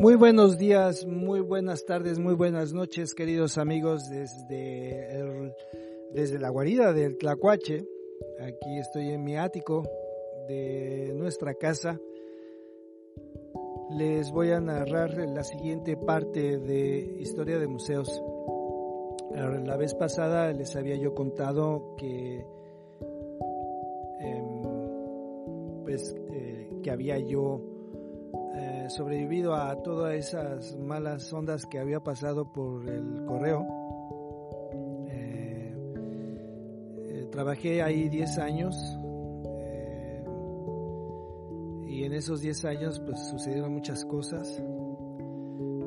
Muy buenos días, muy buenas tardes, muy buenas noches, queridos amigos desde, desde la guarida del Tlacuache. Aquí estoy en mi ático de nuestra casa. Les voy a narrar la siguiente parte de Historia de Museos. La vez pasada les había yo contado que, em, pues, eh, que había yo sobrevivido a todas esas malas ondas que había pasado por el correo. Eh, eh, trabajé ahí 10 años eh, y en esos 10 años pues sucedieron muchas cosas.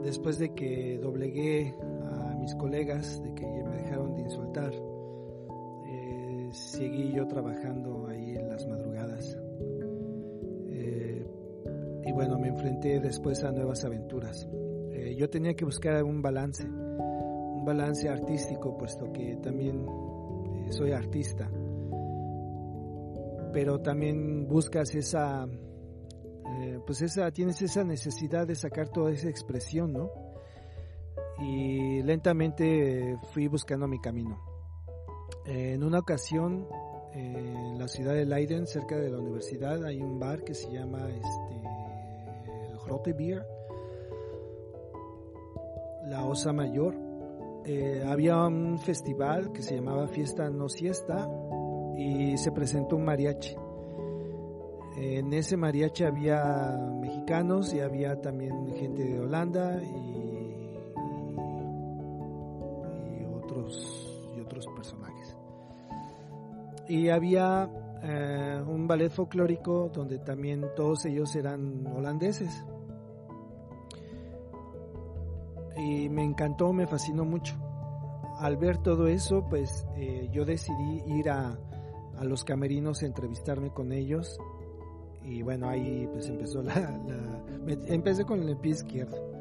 Después de que doblegué a mis colegas, de que me dejaron de insultar, seguí yo trabajando ahí en las madrugadas bueno, me enfrenté después a nuevas aventuras. Eh, yo tenía que buscar un balance, un balance artístico, puesto que también eh, soy artista, pero también buscas esa, eh, pues esa, tienes esa necesidad de sacar toda esa expresión, ¿no? Y lentamente fui buscando mi camino. en una ocasión, en la ciudad de Leiden, cerca de la universidad, hay un bar que se llama la Osa Mayor. Eh, había un festival que se llamaba Fiesta No Siesta y se presentó un mariachi. En ese mariachi había mexicanos y había también gente de Holanda y, otros, y otros personajes. Y había eh, un ballet folclórico donde también todos ellos eran holandeses. Y me encantó, me fascinó mucho. Al ver todo eso, pues eh, yo decidí ir a, a, los camerinos a entrevistarme con ellos y bueno, ahí pues empezó la... empecé con el pie izquierdo.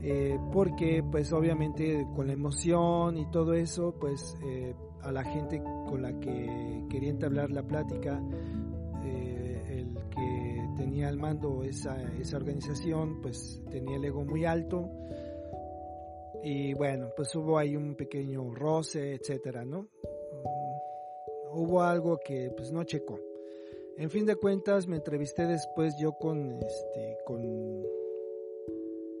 Eh, porque pues obviamente con la emoción y todo eso, pues eh, a la gente con la que quería entablar la plática, el que tenía al mando esa, esa organización, pues tenía el ego muy alto y bueno, pues hubo ahí un pequeño roce, etcétera, ¿no? Mm, hubo algo que pues no checó. En fin de cuentas, me entrevisté después yo con, este, con,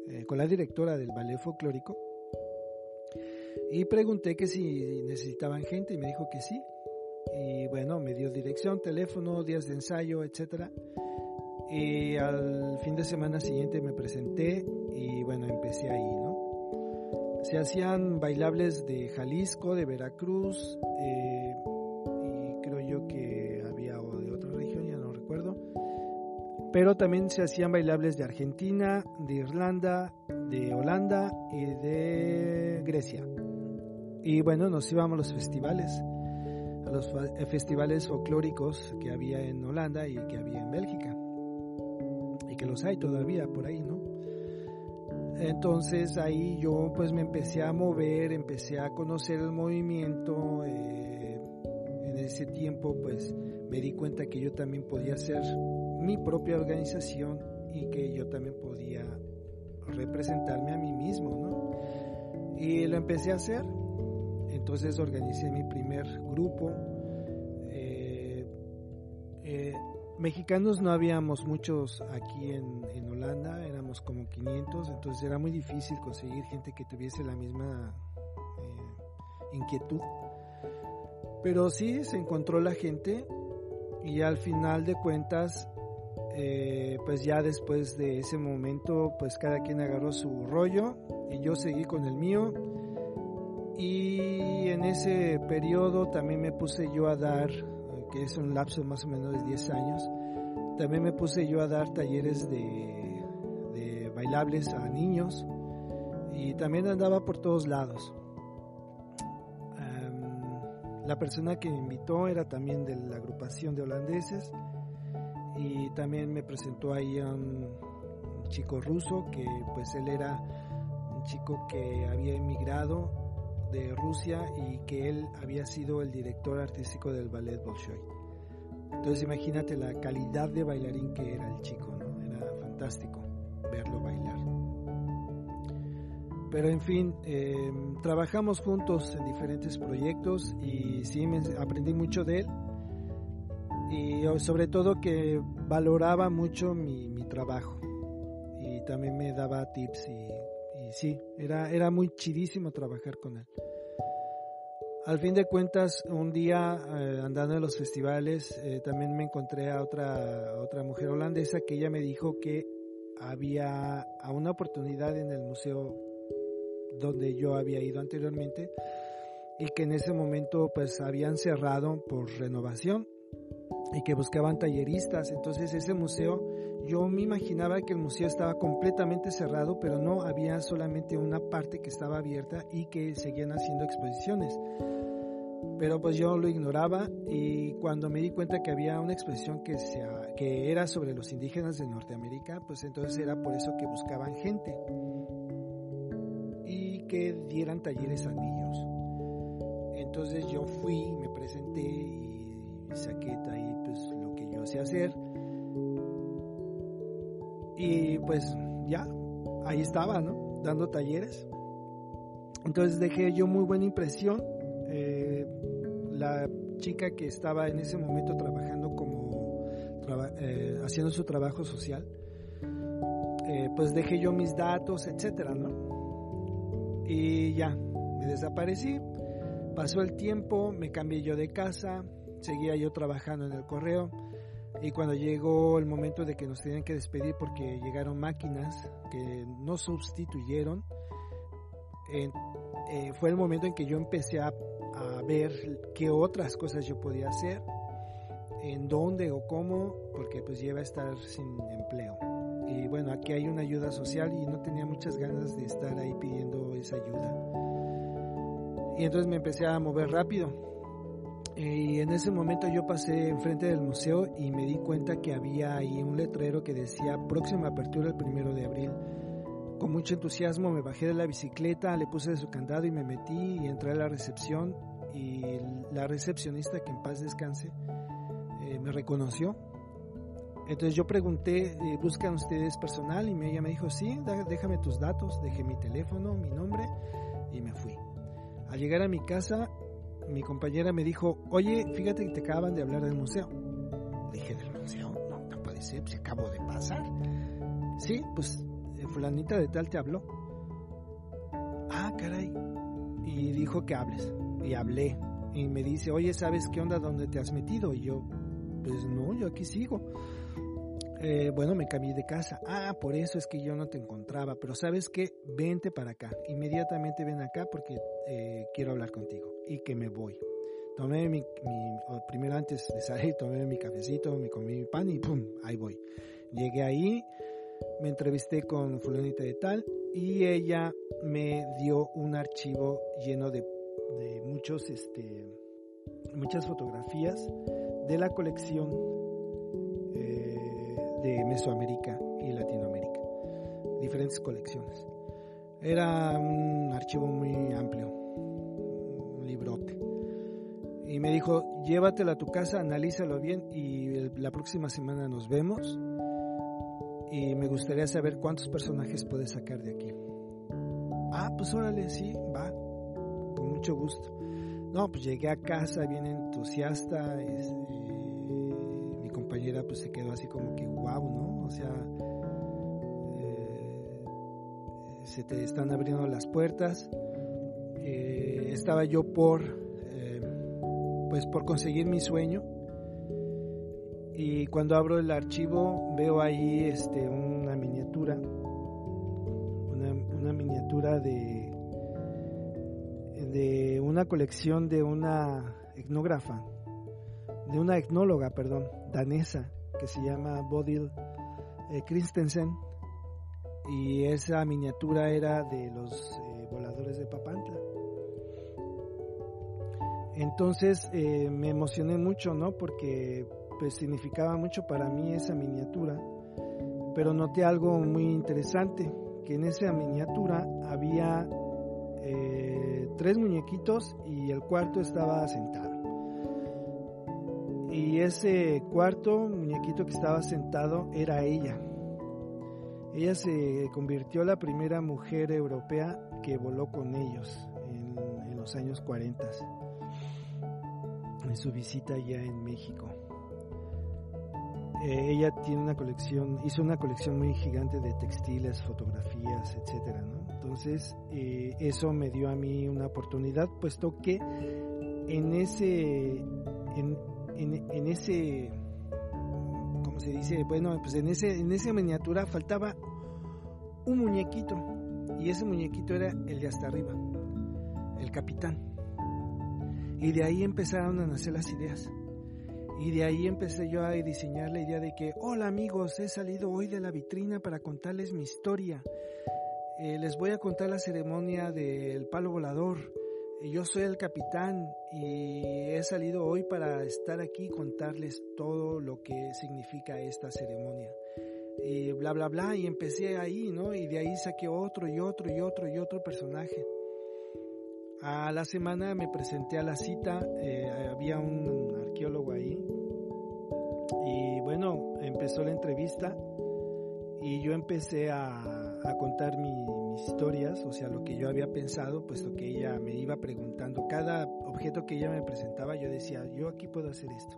eh, con la directora del ballet folclórico y pregunté que si necesitaban gente y me dijo que sí. Y bueno, me dio dirección, teléfono, días de ensayo, etcétera. Y al fin de semana siguiente me presenté y bueno, empecé ahí, ¿no? Se hacían bailables de Jalisco, de Veracruz, eh, y creo yo que había de otra región, ya no recuerdo. Pero también se hacían bailables de Argentina, de Irlanda, de Holanda y de Grecia. Y bueno, nos íbamos a los festivales, a los festivales folclóricos que había en Holanda y que había en Bélgica. Y que los hay todavía por ahí, ¿no? Entonces ahí yo pues me empecé a mover, empecé a conocer el movimiento. Eh, en ese tiempo pues me di cuenta que yo también podía hacer mi propia organización y que yo también podía representarme a mí mismo, ¿no? Y lo empecé a hacer. Entonces organicé mi primer grupo. Eh, eh, mexicanos no habíamos muchos aquí en, Holanda, como 500, entonces era muy difícil conseguir gente que tuviese la misma eh, inquietud. Pero sí se encontró la gente y al final de cuentas, eh, pues ya después de ese momento, pues cada quien agarró su rollo y yo seguí con el mío. Y en ese periodo también me puse yo a dar que es un lapso más o menos de 10 años, también me puse yo a dar talleres de a niños y también andaba por todos lados. la persona que me invitó era también de la agrupación de holandeses y también me presentó ahí a un, chico ruso que pues él era un chico que había emigrado de Rusia y que él había sido el director artístico del ballet Bolshoi. Entonces imagínate la calidad de bailarín que era el chico, ¿no? Era fantástico verlo bailar. Pero en fin, eh, trabajamos juntos en diferentes proyectos y sí aprendí mucho de él. Y sobre todo que valoraba mucho mi, mi trabajo. Y también me daba tips y, y sí, era, era muy chidísimo trabajar con él. Al fin de cuentas, un día eh, andando en los festivales, eh, también me encontré a otra, a otra mujer holandesa que ella me dijo que había a una oportunidad en el museo donde yo había ido anteriormente y que en ese momento pues habían cerrado por renovación y que buscaban talleristas. Entonces ese museo, yo me imaginaba que el museo estaba completamente cerrado, pero no, había solamente una parte que estaba abierta y que seguían haciendo exposiciones. Pero pues yo lo ignoraba y cuando me di cuenta que había una exposición que, se, que era sobre los indígenas de Norteamérica, pues entonces era por eso que buscaban gente que dieran talleres a niños. Entonces yo fui, me presenté y saqué ahí pues lo que yo hacía hacer. Y pues ya, ahí estaba, ¿no? Dando talleres. Entonces dejé yo muy buena impresión. Eh, la chica que estaba en ese momento trabajando como, eh, haciendo su trabajo social, eh, pues dejé yo mis datos, etcétera. Y ya, me desaparecí. Pasó el tiempo, me cambié yo de casa, seguía yo trabajando en el correo. Y cuando llegó el momento de que nos tenían que despedir porque llegaron máquinas que no sustituyeron, eh, fue el momento en que yo empecé a, ver qué otras cosas yo podía hacer, en dónde o cómo, porque pues lleva a estar sin empleo y bueno, aquí hay una ayuda social y no tenía muchas ganas de estar ahí pidiendo esa ayuda. Y entonces me empecé a mover rápido. Y en ese momento yo pasé enfrente del museo y me di cuenta que había ahí un letrero que decía próxima apertura el primero de abril. Con mucho entusiasmo me bajé de la bicicleta, le puse su candado y me metí y entré a la recepción y la recepcionista, que en paz descanse, eh, me reconoció entonces yo pregunté, eh, ¿buscan ustedes personal? Y ella me dijo, sí, déjame tus datos, dejé mi teléfono, mi nombre y me fui. Al llegar a mi casa, mi compañera me dijo, oye, fíjate que te acaban de hablar del museo. Dije, ¿del museo? No, no puede ser, se acabó de pasar. Sí, pues eh, fulanita de tal te habló. Ah, caray. Y dijo que hables. Y hablé. Y me dice, oye, ¿sabes qué onda? ¿Dónde te has metido? Y yo, pues no, yo aquí sigo. Eh, bueno, me cambié de casa. Ah, por eso es que yo no te encontraba. Pero sabes qué, vente para acá. Inmediatamente ven acá porque eh, quiero hablar contigo. Y que me voy. Tomé mi, primero antes de salir, tomé mi cafecito, me comí mi pan y pum, ahí voy. Llegué ahí, me entrevisté con fulanita de tal y ella me dio un archivo lleno de, de muchos, este, muchas fotografías de la colección de Mesoamérica y Latinoamérica, diferentes colecciones. Era un archivo muy amplio, un librote. Y me dijo, llévatelo a tu casa, analízalo bien y la próxima semana nos vemos. Y me gustaría saber cuántos personajes puedes sacar de aquí. Ah, pues órale, sí, va, gusto. No, pues llegué a casa bien entusiasta. Este, compañera pues se quedó así como que wow, ¿no? O sea, eh, se te están abriendo las puertas. Eh, estaba yo por, eh, pues por conseguir mi sueño. Y cuando abro el archivo veo ahí este, una miniatura, una, una miniatura de, de una colección de una etnógrafa de una etnóloga, perdón, danesa, que se llama Bodil eh, Christensen, y esa miniatura era de los eh, voladores de Papantla. Entonces eh, me emocioné mucho, ¿no? Porque pues significaba mucho para mí esa miniatura, pero noté algo muy interesante, que en esa miniatura había tres muñequitos y el cuarto estaba sentado. Y ese cuarto muñequito que estaba sentado era ella. Ella se convirtió la primera mujer europea que voló con ellos en, los años 40 en su visita ya en México. Eh, ella tiene una colección, hizo una colección muy gigante de textiles, fotografías, etcétera, Entonces, eh, eso me dio a mí una oportunidad, puesto que en ese, en, en, ese, ¿cómo se dice? Bueno, pues en ese, en esa miniatura faltaba un muñequito, y ese muñequito era el de hasta arriba, el capitán. Y de ahí empezaron a nacer las ideas. Y de ahí empecé yo a diseñar la idea de que, hola amigos, he salido hoy de la vitrina para contarles mi historia. Eh, les voy a contar la ceremonia del palo volador. Yo soy el capitán y he salido hoy para estar aquí y contarles todo lo que significa esta ceremonia. Y bla, bla, bla. Y empecé ahí, ¿no? Y de ahí saqué otro y otro y otro y otro personaje. A la semana me presenté a la cita, eh, había un arqueólogo ahí y bueno, empezó la entrevista y yo empecé a, contar mis historias, o sea, lo que yo había pensado, puesto que ella me iba preguntando, cada objeto que ella me presentaba, yo decía, yo aquí puedo hacer esto.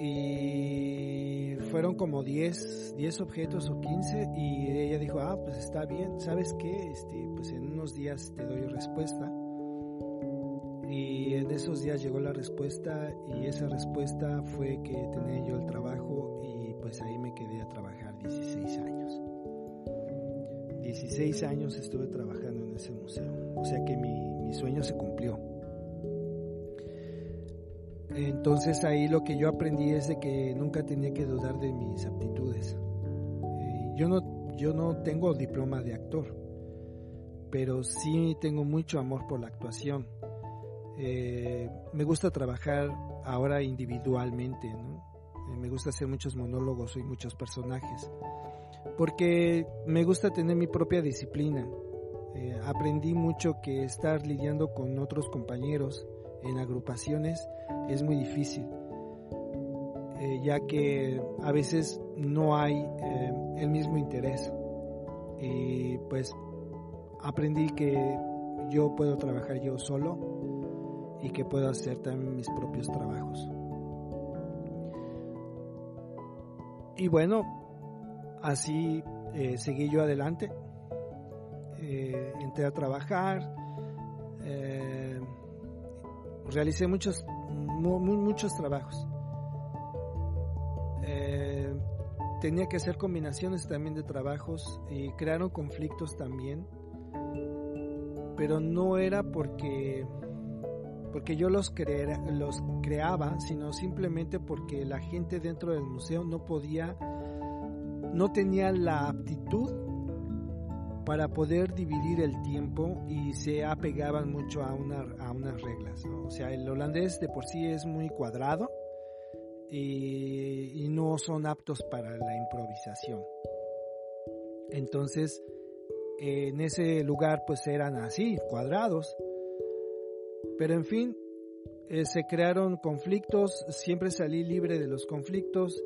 Y fueron como 10, 10 objetos o 15 y ella dijo, ah, pues está bien, ¿sabes qué? Este, pues en unos días te doy respuesta. Y en esos días llegó la respuesta y esa respuesta fue que tenía yo el trabajo y pues ahí me quedé a trabajar 16 años. 16 años estuve trabajando en ese museo, o sea que mi, mi sueño se cumplió. Entonces ahí lo que yo aprendí es de que nunca tenía que dudar de mis aptitudes. Eh, yo no, yo no tengo diploma de actor, pero sí tengo mucho amor por la actuación eh, me gusta trabajar ahora individualmente, eh, me gusta hacer muchos monólogos y muchos personajes, porque me gusta tener mi propia disciplina. Eh, aprendí mucho que estar lidiando con otros compañeros en agrupaciones es muy difícil, ya que a veces no hay el mismo interés. Y pues aprendí que yo puedo trabajar yo solo y que puedo hacer también mis propios trabajos. Y bueno, así eh, seguí yo adelante, eh, entré a trabajar, eh, realicé muchos, muchos trabajos. tenía que hacer combinaciones también de trabajos y crearon conflictos también, pero no era porque porque yo los, los creaba, sino simplemente porque la gente dentro del museo no podía, no tenía la aptitud para poder dividir el tiempo y se apegaban mucho a, a unas reglas. O sea, el holandés de por sí es muy cuadrado y, y no son aptos para la improvisación. Entonces, en ese lugar pues eran así, cuadrados pero en fin, eh, se crearon conflictos, siempre salí libre de los conflictos,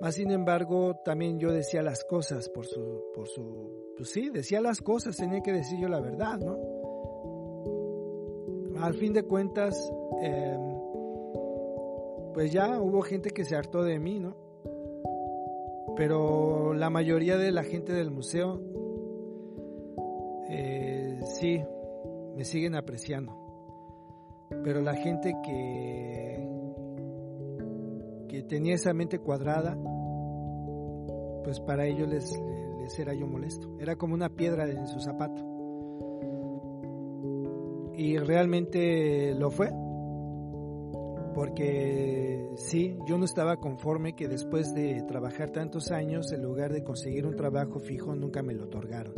más sin embargo también yo decía las cosas por su, por su, pues sí, decía las cosas, tenía que decir yo la verdad, ¿no? Al fin de cuentas, em, pues ya hubo gente que se hartó de mí, ¿no? Pero la mayoría de la gente del museo, eh, sí, me siguen apreciando. Pero la gente que, tenía esa mente cuadrada, pues para ellos les, les era yo molesto. Era como una piedra en su zapato. Y realmente lo fue. Porque sí, yo no estaba conforme que después de trabajar tantos años, en lugar de conseguir un trabajo fijo, nunca me lo otorgaron.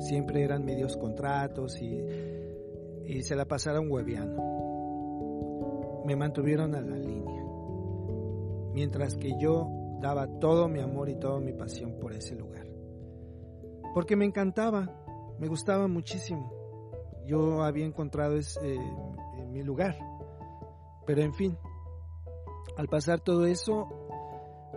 Siempre eran medios contratos y y se la pasaron hueveando. Me mantuvieron a la línea, mientras que yo daba todo mi amor y toda mi pasión por ese lugar. Porque me encantaba, me gustaba muchísimo. Yo había encontrado ese, mi lugar. Pero en fin, al pasar todo eso,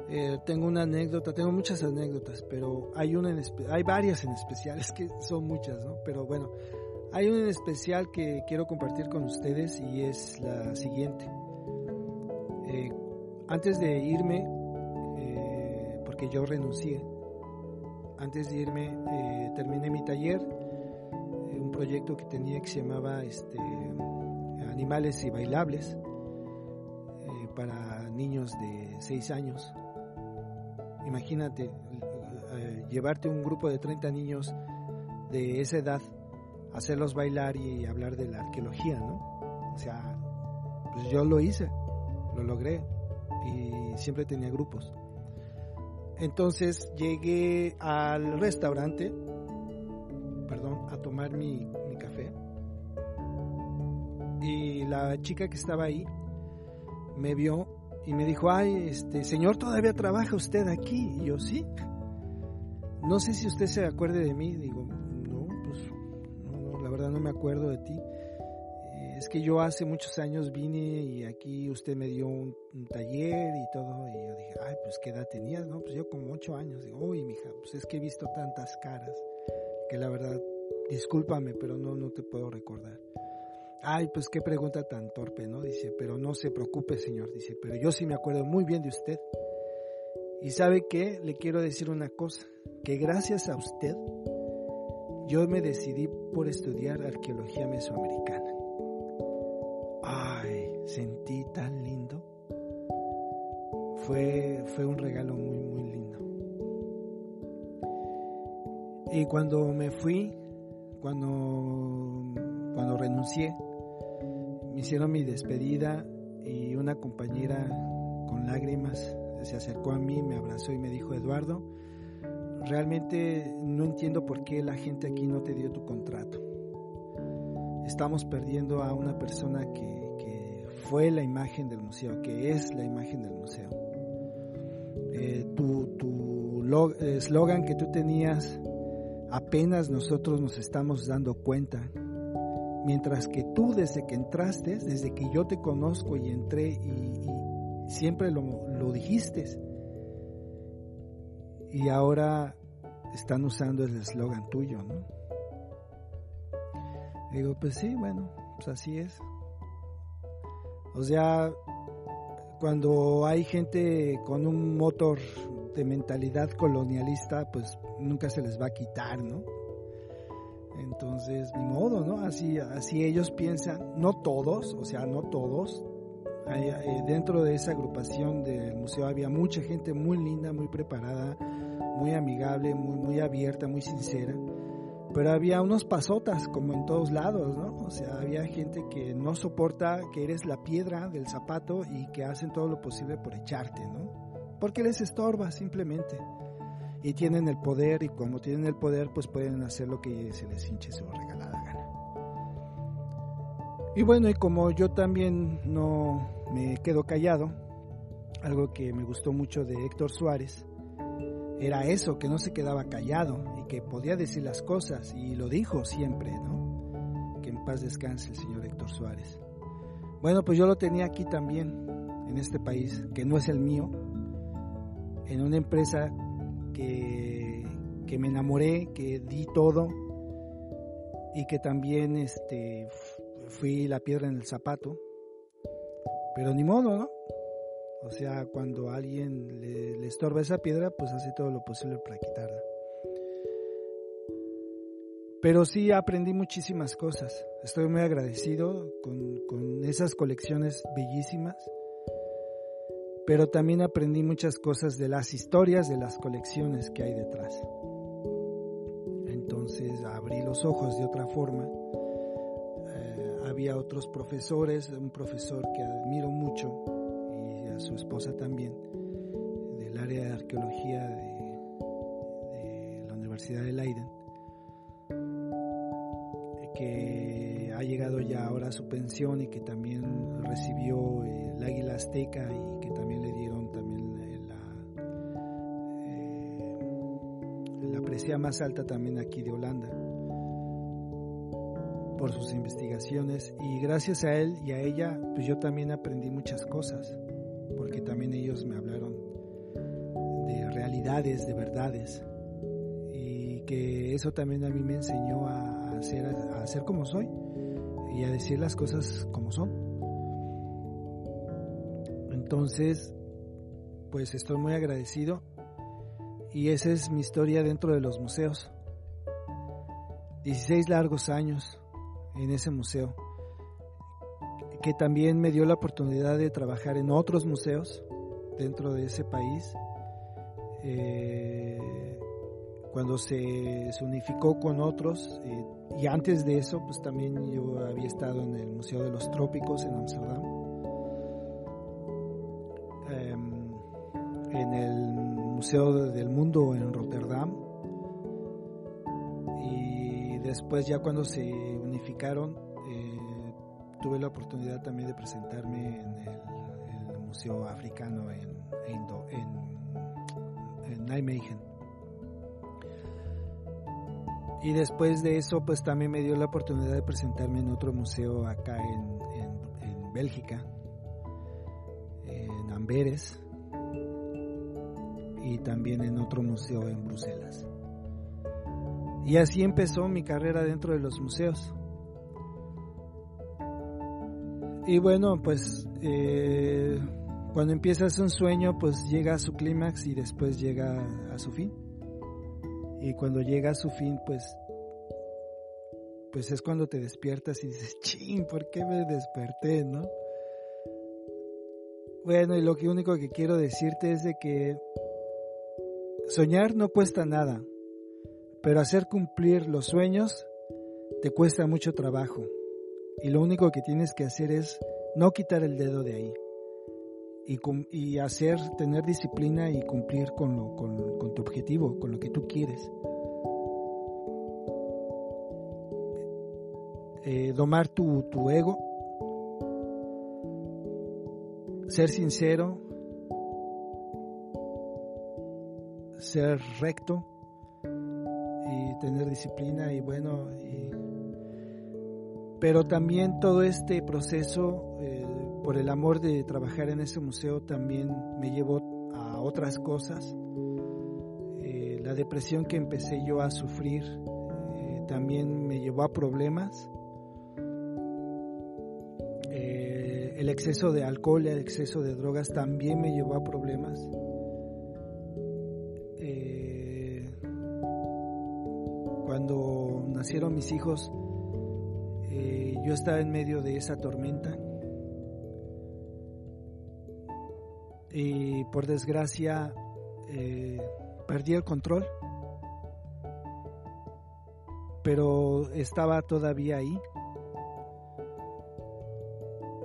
Eh, tengo una anécdota, tengo muchas anécdotas, pero hay una en hay varias en especial, es que son muchas, ¿no? Pero bueno, hay una en especial que quiero compartir con ustedes y es la siguiente. Eh, antes de irme, eh, porque yo renuncié, antes de irme terminé mi taller, un proyecto que tenía que se llamaba este, Animales y Bailables para niños de 6 años Imagínate eh, llevarte un grupo de 30 niños de esa edad, hacerlos bailar y hablar de la arqueología, ¿no? O sea, pues yo lo hice, lo logré siempre tenía grupos. Entonces llegué al restaurante, perdón, a tomar mi, mi café. Y la chica que estaba ahí me vio y me dijo, ay, este, señor, ¿todavía trabaja usted aquí? Y yo, sí. No sé si usted se acuerde de mí. Digo, no, pues, no, la verdad no me acuerdo de ti. Es que yo hace muchos años vine y aquí usted me dio un, taller y todo. Y yo dije, ay, pues, ¿qué edad tenías? No, pues yo como ocho años. Digo, uy, mija, pues es que he visto tantas caras que la verdad, discúlpame, pero no, no te puedo recordar. Ay, pues qué pregunta tan torpe, ¿no? Dice, pero no se preocupe, señor. Dice, pero yo sí me acuerdo muy bien de usted. Y sabe qué, le quiero decir una cosa, que gracias a usted yo me decidí por estudiar arqueología mesoamericana. Sentí tan lindo. Fue, fue un regalo muy, muy lindo. Y cuando me fui, cuando, cuando renuncié, me hicieron mi despedida y una compañera con lágrimas se acercó a mí, me abrazó y me dijo, Eduardo, realmente no entiendo por qué la gente aquí no te dio tu contrato. Estamos perdiendo a una persona que, fue la imagen del museo, que es la imagen del museo. Eh, tu eslogan que tú tenías, apenas nosotros nos estamos dando cuenta Mientras que tú desde que entraste, desde que yo te conozco y entré y, siempre lo, lo dijiste, y ahora están usando el eslogan tuyo, ¿no? Digo, pues sí, bueno, pues así es. O sea, cuando hay gente con un motor de mentalidad colonialista, pues nunca se les va a quitar, ¿no? Entonces, ni modo, ¿no? Así, así ellos piensan, no todos, o sea, no todos. Eh, dentro de esa agrupación del museo había mucha gente muy linda, muy preparada, muy amigable, muy, muy abierta, muy sincera. Pero había unos pasotas, como en todos lados, ¿no? O sea, había gente que no soporta que eres la piedra del zapato y que hacen todo lo posible por echarte, ¿no? Porque les estorba, simplemente y tienen el poder y como tienen el poder pues pueden hacer lo que se les hinche su regalada gana. Y bueno, y como yo también no me quedo callado, algo que me gustó mucho de Héctor Suárez, era eso, que no se quedaba callado que podía decir las cosas y lo dijo siempre, ¿no? Que en paz descanse el señor Héctor Suárez. Bueno, pues yo lo tenía aquí también, en este país, que no es el mío, en una empresa que, me enamoré, que di todo y que también este, fui la piedra en el zapato. Pero ni modo, ¿no? O sea, cuando alguien le, estorba esa piedra, pues hace todo lo posible para quitarla. Pero sí aprendí muchísimas cosas. Estoy muy agradecido con, con esas colecciones bellísimas pero también aprendí muchas cosas de las historias de las colecciones que hay detrás. Entonces abrí los ojos de otra forma. Eh, había otros profesores, un profesor que admiro mucho y a su esposa también, del área de arqueología de, la Universidad de Leiden, que ha llegado ya ahora a su pensión y que también recibió el águila azteca y que también le dieron también la, eh, la presea más alta también aquí de Holanda por sus investigaciones y gracias a él y a ella pues yo también aprendí muchas cosas porque también ellos me hablaron de realidades, de verdades. Y que eso también a mí me enseñó a, a como soy y a decir las cosas como son. Entonces, pues estoy muy agradecido y esa es mi historia dentro de los museos. 16 largos años en ese museo, que también me dio la oportunidad de trabajar en otros museos dentro de ese país. Eh, cuando se, unificó con otros, eh, y antes de eso, pues también yo había estado en el Museo de los Trópicos en Amsterdam, em, en el Museo del Mundo en Rotterdam, después ya cuando se unificaron eh, tuve la oportunidad también de presentarme en el, Museo Africano en, en, Nijmegen. Y después de eso pues también me dio la oportunidad de presentarme en otro museo acá en, en Bélgica, en Amberes y también en otro museo en Bruselas. Y así empezó mi carrera dentro de los museos. Y bueno, pues eh, cuando empiezas un sueño, pues llega a su clímax y después llega a su fin. Y cuando llega a su fin, pues, pues es cuando te despiertas y dices, ching, ¿por qué me desperté, no? Bueno, y lo único que quiero decirte es de que soñar no cuesta nada. Pero hacer cumplir los sueños te cuesta mucho trabajo. Y lo único que tienes que hacer es no quitar el dedo de ahí. Y, hacer, tener disciplina y cumplir con, lo, con, tu objetivo, con lo que tú quieres. Eh, domar tu, tu ego, ser sincero, ser recto, y tener disciplina y bueno, pero también todo este proceso, eh, por el amor de trabajar en ese museo, también me llevó a otras cosas. Eh, la depresión que empecé yo a sufrir eh, también me llevó a problemas. el exceso de alcohol, el exceso de drogas también me llevó a problemas. cuando nacieron mis hijos, eh, yo estaba en medio de esa tormenta. Y por desgracia eh, perdí el control. Pero estaba todavía ahí.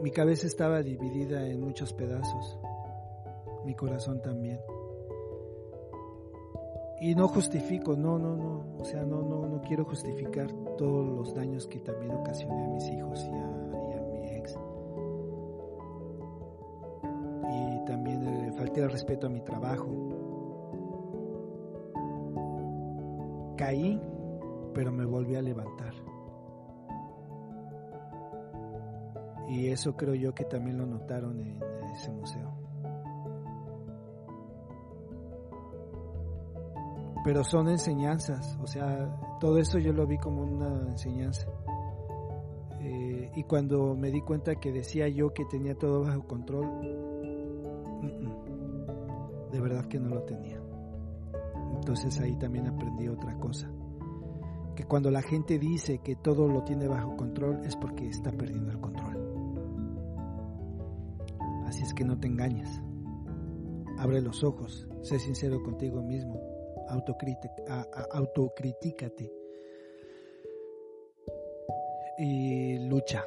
Mi cabeza estaba dividida en muchos pedazos. Mi corazón también y no justifico, no, no, no, o sea, no, no, no quiero justificar todos los daños que también ocasioné a mis hijos y a, el respeto a mi trabajo. Caí, pero me volví a levantar. Y eso creo yo que también lo notaron en ese museo. pero son enseñanzas, o sea, todo eso yo lo vi como una enseñanza. Eh, y cuando me di cuenta que decía yo que tenía todo bajo control, de verdad que no lo tenía. Entonces ahí también aprendí otra cosa, que cuando la gente dice que todo lo tiene bajo control es porque está perdiendo el control. Así es que no te engañes. Abre los ojos, sé sincero contigo mismo autocríticate y lucha,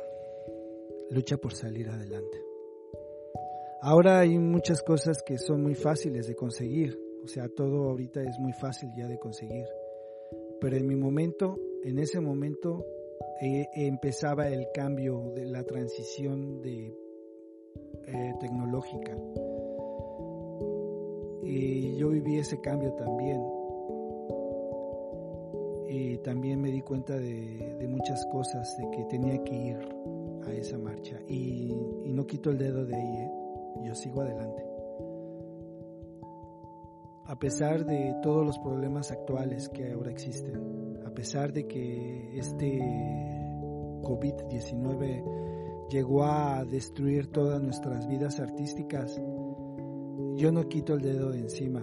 lucha por salir adelante. Ahora hay muchas cosas que son muy fáciles de conseguir, o sea, todo ahorita es muy fácil ya de conseguir, pero en mi momento, en ese momento, eh, empezaba el cambio de la transición de eh, tecnológica y yo viví ese cambio también. Y también me di cuenta de, muchas cosas, de que tenía que ir a esa marcha. Y, no quito el dedo de ahí, ¿eh? Yo sigo adelante. a pesar de todos los problemas actuales que ahora existen, a pesar de que este COVID-19 llegó a destruir todas nuestras vidas artísticas, yo no quito el dedo de encima.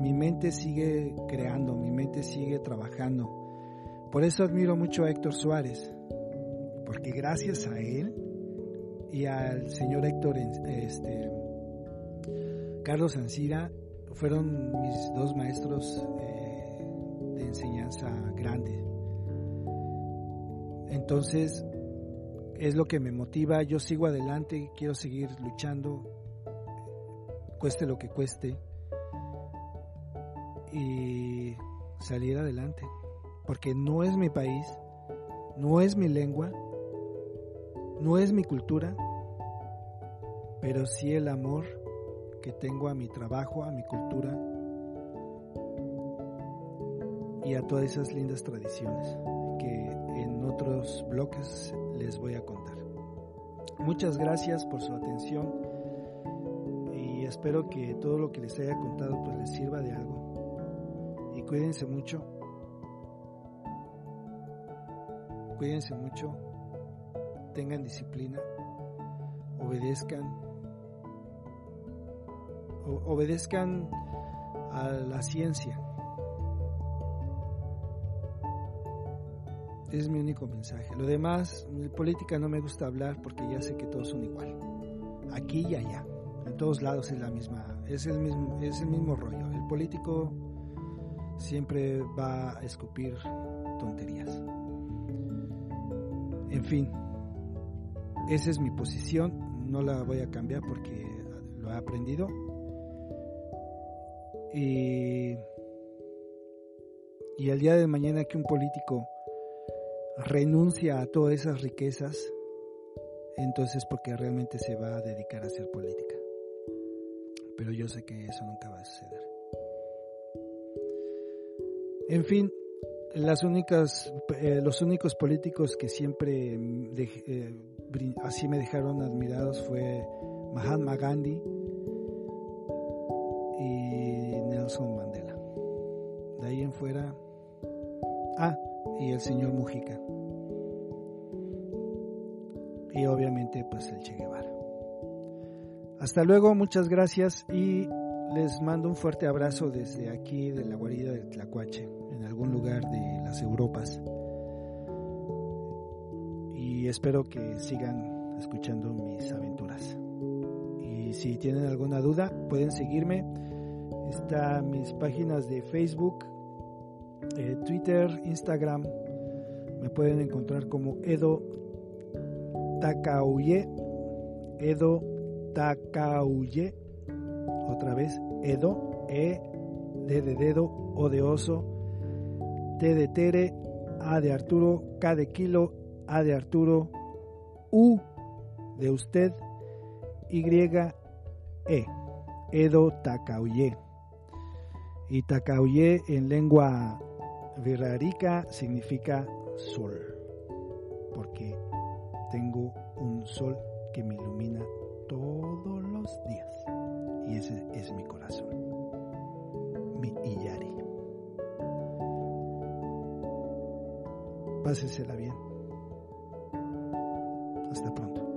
Mi mente sigue creando, mi mente sigue trabajando. Por eso admiro mucho a Héctor Suárez, porque gracias a él y al señor Héctor este, Carlos Ancira fueron mis dos maestros eh, de enseñanza grande. Entonces, es lo que me motiva, yo sigo adelante, quiero seguir luchando, cueste lo que cueste, y salir adelante, porque no es mi país, no es mi lengua, no es mi cultura, pero sí el amor que tengo a mi trabajo, a mi cultura y a todas esas lindas tradiciones que en otros bloques les voy a contar. Muchas gracias por su atención y espero que todo lo que les haya contado pues les sirva de algo. Y cuídense mucho. Cuídense mucho. Tengan disciplina. Obedezcan obedezcan a la ciencia. Es mi único mensaje. Lo demás, de política no me gusta hablar porque ya sé que todos son igual. Aquí y allá. En todos lados es la misma, es el mismo, es el mismo rollo. El político siempre va a escupir tonterías. En fin, esa es mi posición, no la voy a cambiar porque lo he aprendido y, y al día de mañana que un político renuncia a todas esas riquezas, entonces porque realmente se va a dedicar a hacer política. Pero yo sé que eso nunca va a suceder. En fin, las únicas, eh, los únicos políticos que siempre eh, así me dejaron admirados fue Mahatma Gandhi Nelson Mandela. De ahí en fuera, ah, y el señor Mujica. Y obviamente pues el Che Guevara. Hasta luego, muchas gracias y les mando un fuerte abrazo desde aquí de la guarida del Tlacuache, en algún lugar de las Europas. Espero que sigan escuchando mis aventuras. Y si tienen alguna duda, pueden seguirme Está mis páginas de Facebook, eh, Twitter, Instagram. Me pueden encontrar como Edo Takauye. Edo Takauye. Otra vez, Edo. E, D de dedo, O de oso, T de tere, A de Arturo, K de kilo, A de Arturo, U de usted, Y, E. Edo Takauye. Y Takauye en lengua virrarica significa sol, porque tengo un sol que me ilumina todos los días. Y ese es mi corazón, mi Iyari. Pásesela bien. Está pronto.